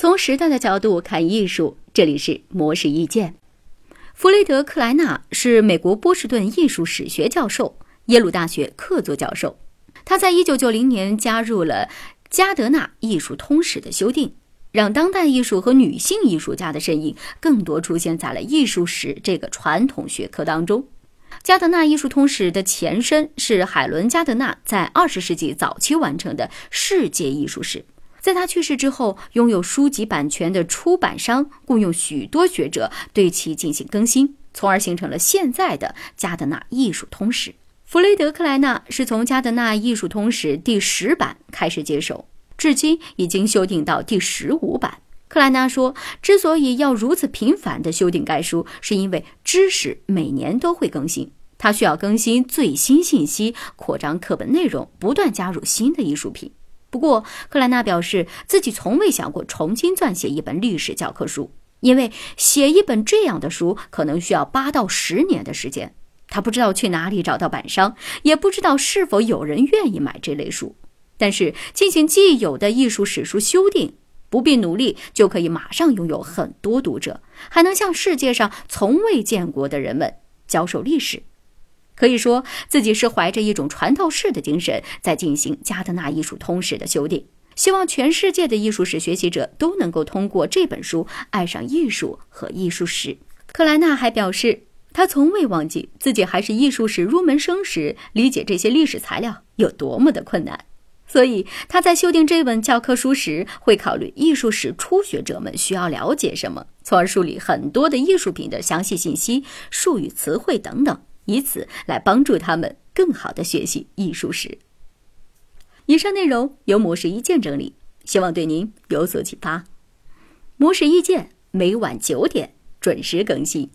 从时代的角度看艺术，这里是模式意见。弗雷德克莱纳是美国波士顿艺术史学教授，耶鲁大学客座教授。他在一九九零年加入了加德纳艺术通史的修订，让当代艺术和女性艺术家的身影更多出现在了艺术史这个传统学科当中。加德纳艺术通史的前身是海伦加德纳在二十世纪早期完成的世界艺术史。在他去世之后，拥有书籍版权的出版商雇佣许多学者对其进行更新，从而形成了现在的加德纳艺术通史。弗雷德克莱纳是从加德纳艺术通史第十版开始接手，至今已经修订到第十五版。克莱纳说：“之所以要如此频繁地修订该书，是因为知识每年都会更新，他需要更新最新信息，扩张课本内容，不断加入新的艺术品。”不过，克莱纳表示自己从未想过重新撰写一本历史教科书，因为写一本这样的书可能需要八到十年的时间。他不知道去哪里找到版商，也不知道是否有人愿意买这类书。但是进行既有的艺术史书修订，不必努力就可以马上拥有很多读者，还能向世界上从未见过的人们教授历史。可以说自己是怀着一种传道士的精神，在进行加德纳艺术通史的修订，希望全世界的艺术史学习者都能够通过这本书爱上艺术和艺术史。克莱纳还表示。他从未忘记自己还是艺术史入门生时，理解这些历史材料有多么的困难，所以他在修订这本教科书时，会考虑艺术史初学者们需要了解什么，从而梳理很多的艺术品的详细信息、术语、词汇等等，以此来帮助他们更好的学习艺术史。以上内容由模式一见整理，希望对您有所启发。模式意见每晚九点准时更新。